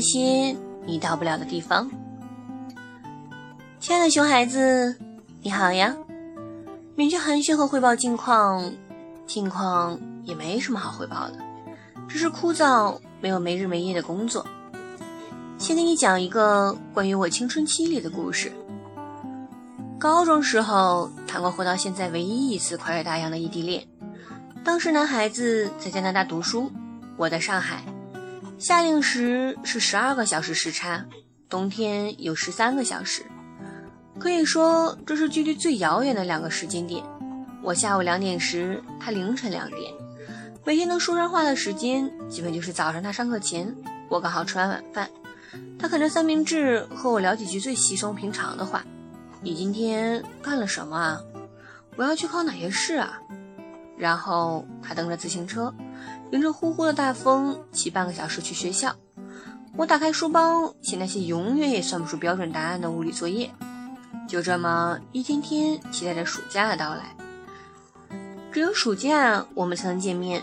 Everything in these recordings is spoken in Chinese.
那些你到不了的地方。亲爱的熊孩子，你好呀！免去寒暄和汇报近况，近况也没什么好汇报的，只是枯燥，没有没日没夜的工作。先给你讲一个关于我青春期里的故事。高中时候谈过活到现在唯一一次跨越大洋的异地恋。当时男孩子在加拿大读书，我在上海。夏令时是十二个小时时差，冬天有十三个小时，可以说这是距离最遥远的两个时间点。我下午两点时，他凌晨两点。每天能说上话的时间，基本就是早上他上课前，我刚好吃完晚饭，他啃着三明治和我聊几句最稀松平常的话。你今天干了什么啊？我要去考哪些试啊？然后他蹬着自行车，迎着呼呼的大风，骑半个小时去学校。我打开书包，写那些永远也算不出标准答案的物理作业。就这么一天天期待着暑假的到来。只有暑假我们才能见面。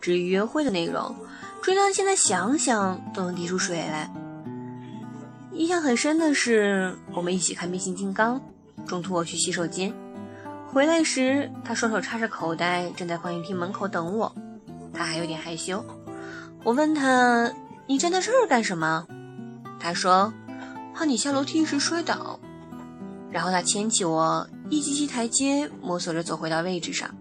至于约会的内容，追到现在想想都能滴出水来。印象很深的是，我们一起看变形金刚。中途我去洗手间，回来时他双手插着口袋，站在放映厅门口等我。他还有点害羞。我问他：“你站在这儿干什么？”他说：“怕你下楼梯时摔倒。”然后他牵起我，一级级台阶摸索着走回到位置上。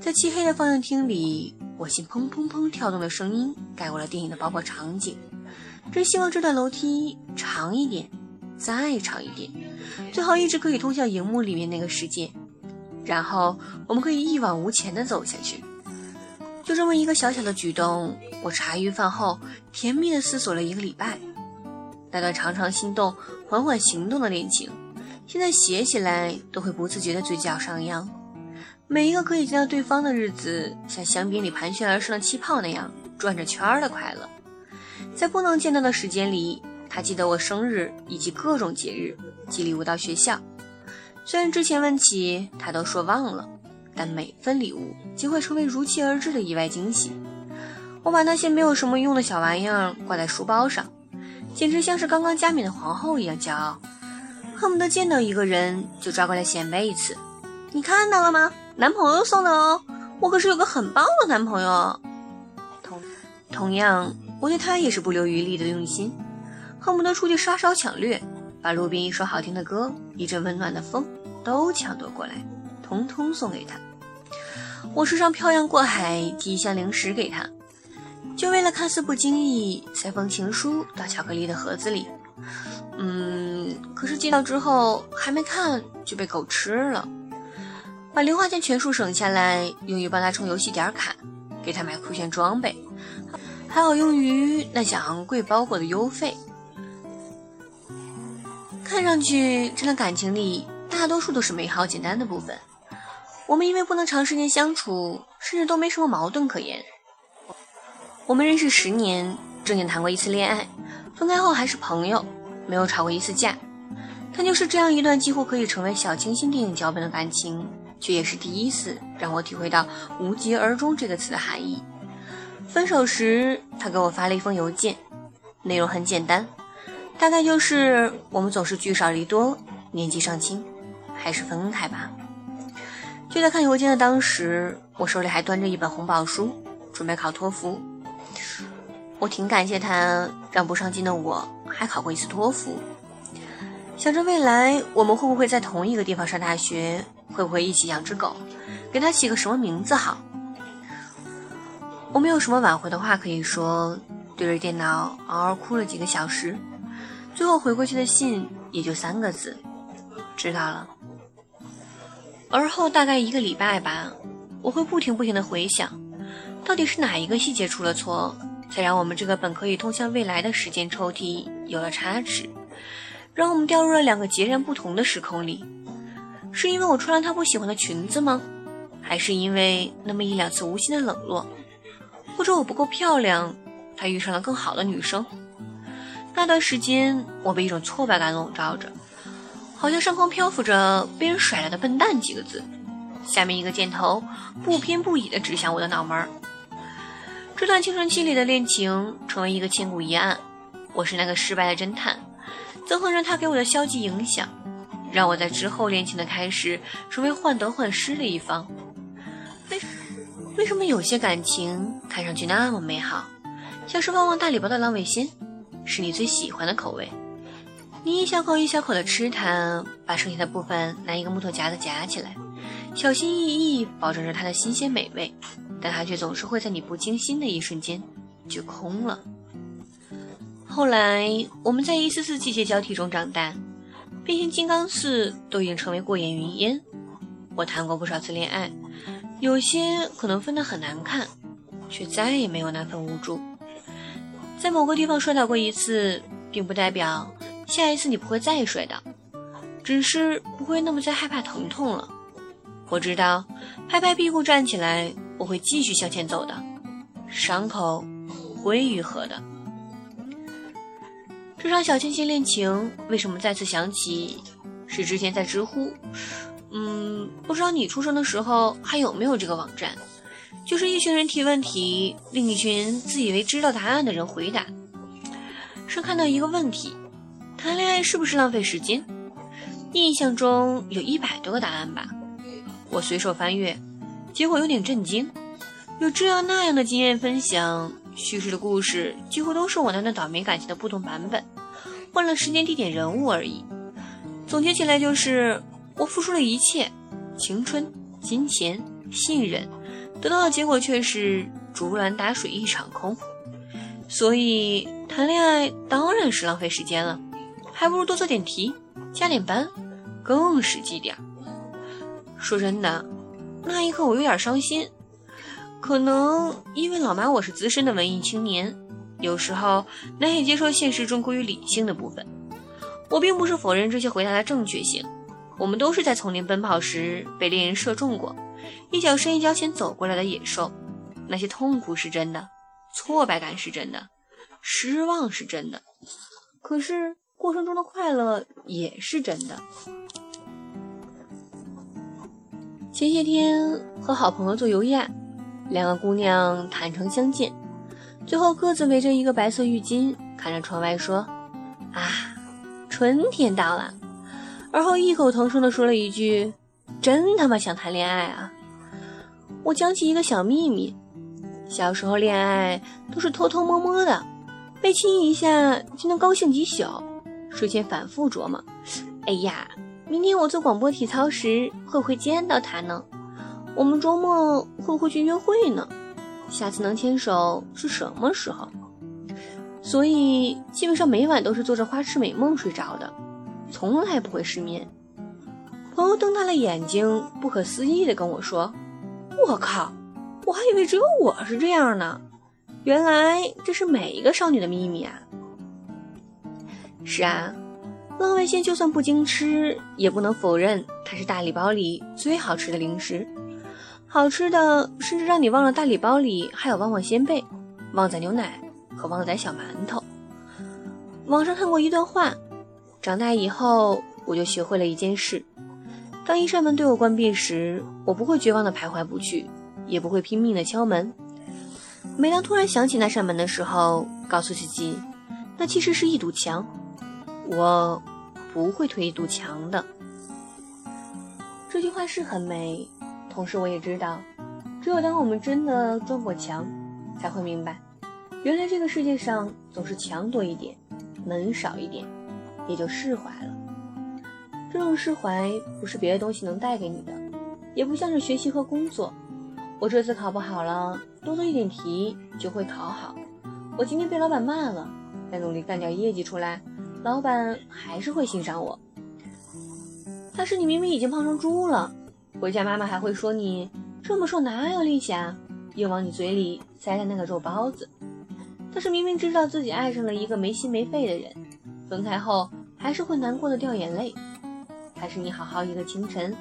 在漆黑的放映厅里，我心砰砰砰跳动的声音盖过了电影的爆破场景。真希望这段楼梯长一点，再长一点，最好一直可以通向荧幕里面那个世界，然后我们可以一往无前的走下去。就这么一个小小的举动，我茶余饭后甜蜜的思索了一个礼拜。那段常常心动、缓缓行动的恋情，现在写起来都会不自觉的嘴角上扬。每一个可以见到对方的日子，像香槟里盘旋而生的气泡那样转着圈儿的快乐。在不能见到的时间里，他记得我生日以及各种节日，寄礼物到学校。虽然之前问起，他都说忘了，但每份礼物就会成为如期而至的意外惊喜。我把那些没有什么用的小玩意儿挂在书包上，简直像是刚刚加冕的皇后一样骄傲，恨不得见到一个人就抓过来显摆一次。你看到了吗？男朋友送的哦，我可是有个很棒的男朋友。同同样。我对他也是不留余力的用心，恨不得出去杀烧抢掠，把路边一首好听的歌、一阵温暖的风都抢夺过来，通通送给他。我时常漂洋过海寄一箱零食给他，就为了看似不经意塞封情书到巧克力的盒子里。嗯，可是寄到之后还没看就被狗吃了。把零花钱全数省下来，用于帮他充游戏点卡，给他买酷炫装备。还好用于那些昂贵包裹的邮费。看上去，这段感情里大多数都是美好简单的部分。我们因为不能长时间相处，甚至都没什么矛盾可言。我们认识十年，正经谈过一次恋爱，分开后还是朋友，没有吵过一次架。但就是这样一段几乎可以成为小清新电影脚本的感情，却也是第一次让我体会到“无疾而终”这个词的含义。分手时，他给我发了一封邮件，内容很简单，大概就是我们总是聚少离多，年纪尚轻，还是分开吧。就在看邮件的当时，我手里还端着一本红宝书，准备考托福。我挺感谢他，让不上进的我还考过一次托福。想着未来我们会不会在同一个地方上大学，会不会一起养只狗，给它起个什么名字好？我没有什么挽回的话可以说，对着电脑嗷嗷哭了几个小时，最后回过去的信也就三个字：知道了。而后大概一个礼拜吧，我会不停不停的回想，到底是哪一个细节出了错，才让我们这个本可以通向未来的时间抽屉有了差池，让我们掉入了两个截然不同的时空里？是因为我穿了他不喜欢的裙子吗？还是因为那么一两次无心的冷落？或者我不够漂亮，他遇上了更好的女生。那段时间，我被一种挫败感笼罩着，好像上空漂浮着“被人甩了的笨蛋”几个字，下面一个箭头不偏不倚地指向我的脑门儿。这段青春期里的恋情成为一个千古疑案，我是那个失败的侦探，憎恨着他给我的消极影响，让我在之后恋情的开始成为患得患失的一方。为为什么有些感情看上去那么美好，像是旺旺大礼包的浪味仙，是你最喜欢的口味？你一小口一小口的吃它，把剩下的部分拿一个木头夹子夹起来，小心翼翼保证着它的新鲜美味，但它却总是会在你不经心的一瞬间就空了。后来，我们在一次次季节交替中长大，变形金刚四都已经成为过眼云烟。我谈过不少次恋爱，有些可能分得很难看，却再也没有那份无助。在某个地方摔倒过一次，并不代表下一次你不会再摔倒，只是不会那么再害怕疼痛了。我知道，拍拍屁股站起来，我会继续向前走的，伤口会愈合的。这场小清新恋情为什么再次想起？是之前在知乎，嗯，不知道你出生的时候还有没有这个网站？就是一群人提问题，另一群自以为知道答案的人回答。是看到一个问题：谈恋爱是不是浪费时间？印象中有一百多个答案吧。我随手翻阅，结果有点震惊，有这样那样的经验分享。叙事的故事几乎都是我那段倒霉感情的不同版本，换了时间、地点、人物而已。总结起来就是，我付出了一切，青春、金钱、信任，得到的结果却是竹篮打水一场空。所以谈恋爱当然是浪费时间了，还不如多做点题，加点班，更实际点儿。说真的，那一刻我有点伤心。可能因为老妈我是资深的文艺青年，有时候难以接受现实中过于理性的部分。我并不是否认这些回答的正确性，我们都是在丛林奔跑时被猎人射中过，一脚深一脚浅走过来的野兽。那些痛苦是真的，挫败感是真的，失望是真的，可是过程中的快乐也是真的。前些天和好朋友做游宴。两个姑娘坦诚相见，最后各自围着一个白色浴巾，看着窗外说：“啊，春天到了。”而后异口同声地说了一句：“真他妈想谈恋爱啊！”我讲起一个小秘密：小时候恋爱都是偷偷摸摸的，被亲一下就能高兴几宿，睡前反复琢磨：“哎呀，明天我做广播体操时会不会见到他呢？”我们周末会不会去约会呢？下次能牵手是什么时候？所以基本上每晚都是做着花痴美梦睡着的，从来不会失眠。朋友瞪大了眼睛，不可思议地跟我说：“我靠，我还以为只有我是这样呢，原来这是每一个少女的秘密啊！”是啊，浪味仙就算不经吃，也不能否认它是大礼包里最好吃的零食。好吃的，甚至让你忘了大礼包里还有旺旺仙贝、旺仔牛奶和旺仔小馒头。网上看过一段话：长大以后，我就学会了一件事：当一扇门对我关闭时，我不会绝望的徘徊不去，也不会拼命的敲门。每当突然想起那扇门的时候，告诉自己，那其实是一堵墙，我不会推一堵墙的。这句话是很美。同时，我也知道，只有当我们真的撞过墙，才会明白，原来这个世界上总是墙多一点，门少一点，也就释怀了。这种释怀不是别的东西能带给你的，也不像是学习和工作。我这次考不好了，多做一点题就会考好。我今天被老板骂了，再努力干点业绩出来，老板还是会欣赏我。但是你明明已经胖成猪了。回家妈妈还会说你这么瘦哪有力气啊，又往你嘴里塞的那个肉包子。但是明明知道自己爱上了一个没心没肺的人，分开后还是会难过的掉眼泪。还是你好好一个清晨，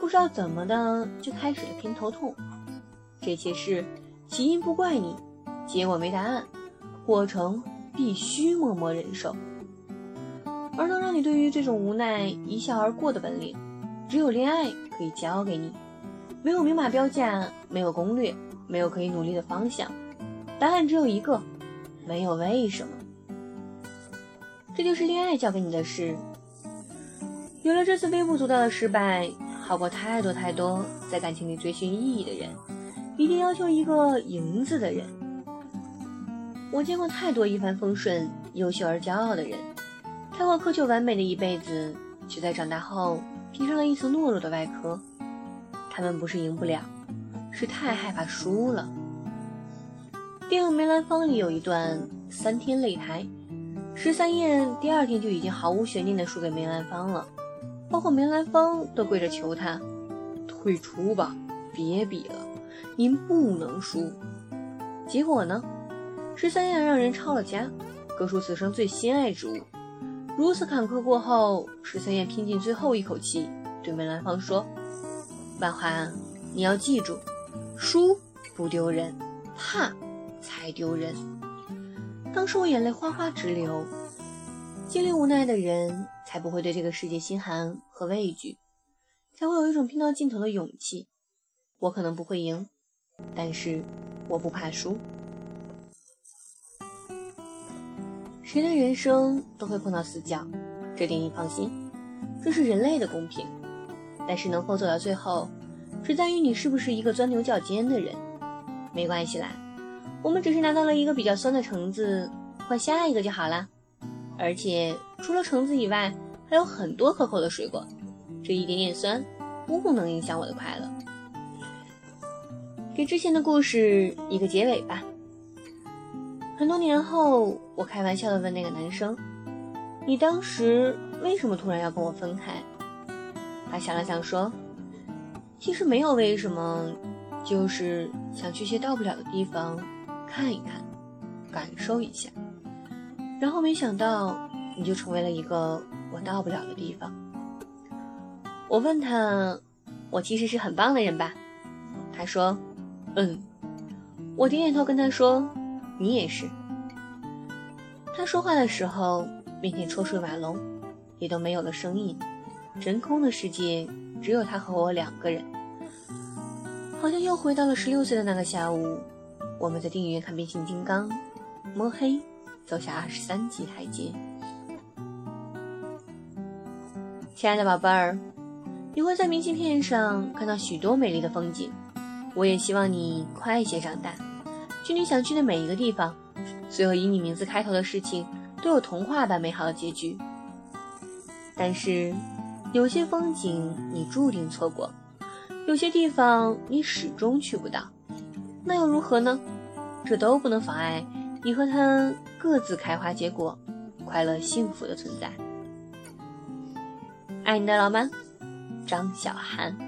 不知道怎么的就开始了偏头痛。这些事起因不怪你，结果没答案，过程必须默默忍受。而能让你对于这种无奈一笑而过的本领。只有恋爱可以教给你，没有明码标价，没有攻略，没有可以努力的方向，答案只有一个，没有为什么。这就是恋爱教给你的事。有了这次微不足道的失败，好过太多太多在感情里追寻意义的人，一定要求一个赢字的人。我见过太多一帆风顺、优秀而骄傲的人，太过苛求完美的一辈子，却在长大后披上了一层懦弱的外壳。他们不是赢不了，是太害怕输了。电影《梅兰芳》里有一段三天擂台，十三燕第二天就已经毫无悬念的输给梅兰芳了。包括梅兰芳都跪着求他退出吧，别比了，您不能输。结果呢，十三燕让人抄了家，割出此生最心爱之物。如此坎坷过后，十三燕拼尽最后一口气，对梅兰芳说：“万华，你要记住，输不丢人，怕才丢人。”当时我眼泪哗哗直流。经历无奈的人。才不会对这个世界心寒和畏惧，才会有一种拼到尽头的勇气。我可能不会赢，但是我不怕输。谁的人生都会碰到死角，这点你放心，这是人类的公平。但是能否走到最后，只在于你是不是一个钻牛角尖的人。没关系啦，我们只是拿到了一个比较酸的橙子，换下一个就好了。而且除了橙子以外，还有很多可口的水果，这一点点酸不能影响我的快乐。给之前的故事一个结尾吧。很多年后，我开玩笑的问那个男生：“你当时为什么突然要跟我分开？”他想了想说：“其实没有为什么，就是想去些到不了的地方看一看，感受一下。”然后没想到，你就成为了一个我到不了的地方。我问他：“我其实是很棒的人吧？”他说：“嗯。”我点点头跟他说：“你也是。”他说话的时候，面前车水马龙，也都没有了声音，真空的世界只有他和我两个人，好像又回到了十六岁的那个下午，我们在电影院看变形金刚，摸黑。走下二十三级台阶，亲爱的宝贝儿，你会在明信片上看到许多美丽的风景。我也希望你快些长大，去你想去的每一个地方。所有以你名字开头的事情都有童话般美好的结局。但是，有些风景你注定错过，有些地方你始终去不到，那又如何呢？这都不能妨碍你和他。各自开花结果，快乐幸福的存在。爱你的老妈，张小涵。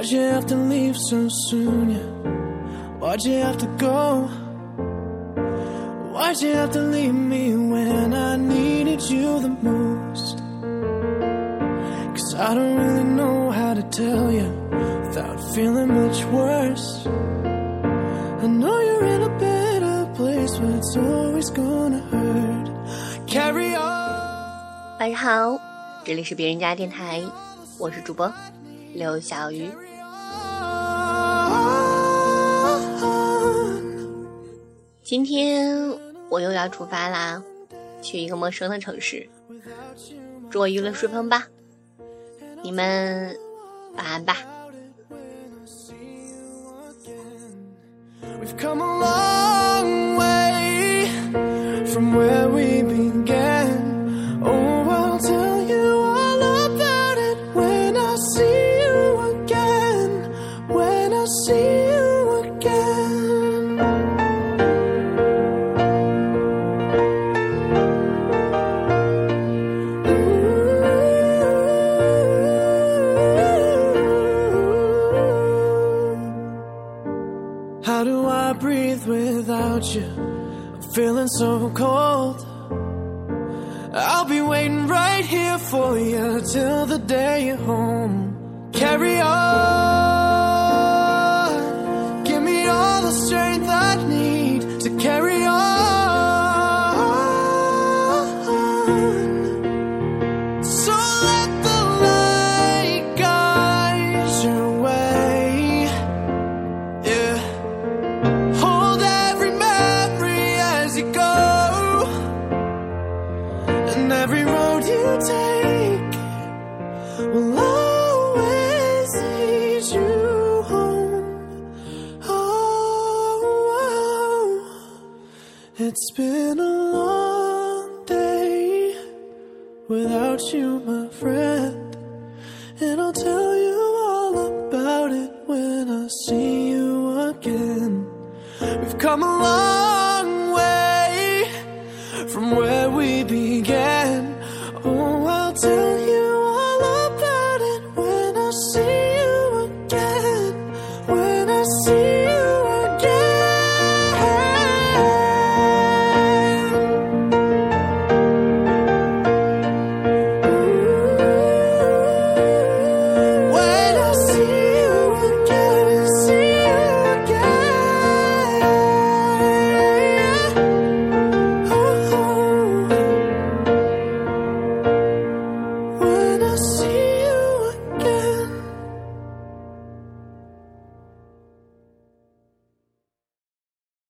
Why'd you have to leave so soon? Yeah? Why'd you have to go? Why'd you have to leave me when I needed you the most? Cause I don't really know how to tell you without feeling much worse. I know you're in a better place, but it's always gonna hurt. Carry on. 晚上好，这里是别人家电台，我是主播刘小鱼。 今天我又要出发啦去一个陌生的城市祝我一路顺风吧你们晚安吧 we've come a long way from where we've been day home. Carry on. You home. Oh, it's been a long day without you, my friend. And I'll tell you all about it when I see you again. We've come a long